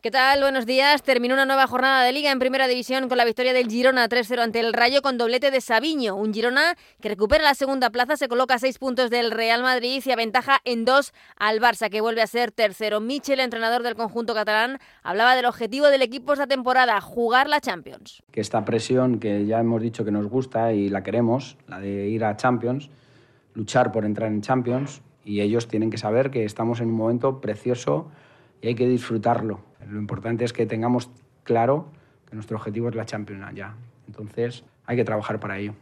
¿Qué tal? Buenos días. Terminó una nueva jornada de liga en primera división con la victoria del Girona 3-0 ante el Rayo con doblete de Sabiño. Un Girona que recupera la segunda plaza, se coloca a seis puntos del Real Madrid y aventaja en dos al Barça, que vuelve a ser tercero. Michel, entrenador del conjunto catalán, hablaba del objetivo del equipo esta temporada, jugar la Champions. Que esta presión que ya hemos dicho que nos gusta y la queremos, la de ir a Champions, luchar por entrar en Champions, y ellos tienen que saber que estamos en un momento precioso y hay que disfrutarlo. Lo importante es que tengamos claro que nuestro objetivo es la Champions ya. Entonces hay que trabajar para ello.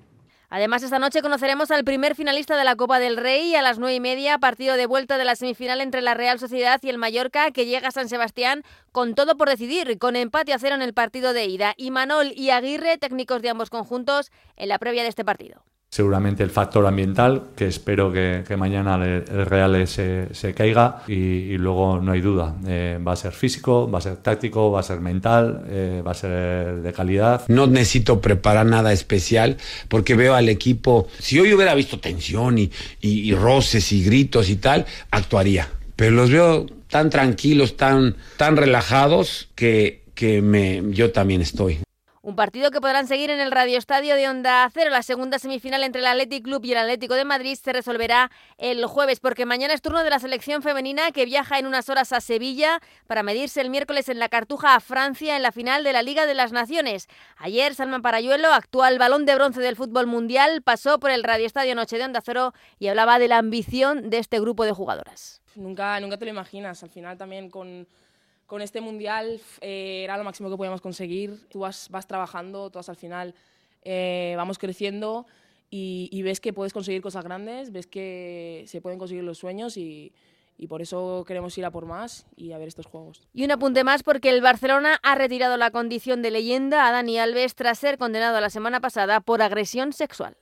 Además, esta noche conoceremos al primer finalista de la Copa del Rey a las nueve y media, partido de vuelta de la semifinal entre la Real Sociedad y el Mallorca, que llega a San Sebastián con todo por decidir, con empate a cero en el partido de ida. Y Manol y Aguirre, técnicos de ambos conjuntos, en la previa de este partido seguramente el factor ambiental, que espero que, mañana el, Real se, caiga y, luego no hay duda, eh, va a ser físico, va a ser táctico, va a ser mental, eh, va a ser de calidad. No necesito preparar nada especial porque veo al equipo, si hoy hubiera visto tensión y, roces y gritos y tal, actuaría, pero los veo tan tranquilos, tan, relajados que, yo también estoy. Un partido que podrán seguir en el Radio Estadio de Onda Cero. La segunda semifinal entre el Athletic Club y el Atlético de Madrid se resolverá el jueves, porque mañana es turno de la selección femenina que viaja en unas horas a Sevilla para medirse el miércoles en la Cartuja a Francia en la final de la Liga de las Naciones. Ayer, Salman Parayuelo, actual balón de bronce del fútbol mundial, pasó por el Radio Estadio Noche de Onda Cero y hablaba de la ambición de este grupo de jugadoras. Nunca, nunca te lo imaginas. Al final también con con este mundial eh, era lo máximo que podíamos conseguir. Tú vas, vas trabajando, todas al final eh, vamos creciendo y, ves que puedes conseguir cosas grandes, ves que se pueden conseguir los sueños y, y por eso queremos ir a por más y a ver estos juegos. Y un apunte más porque el Barcelona ha retirado la condición de leyenda a Dani Alves tras ser condenado la semana pasada por agresión sexual.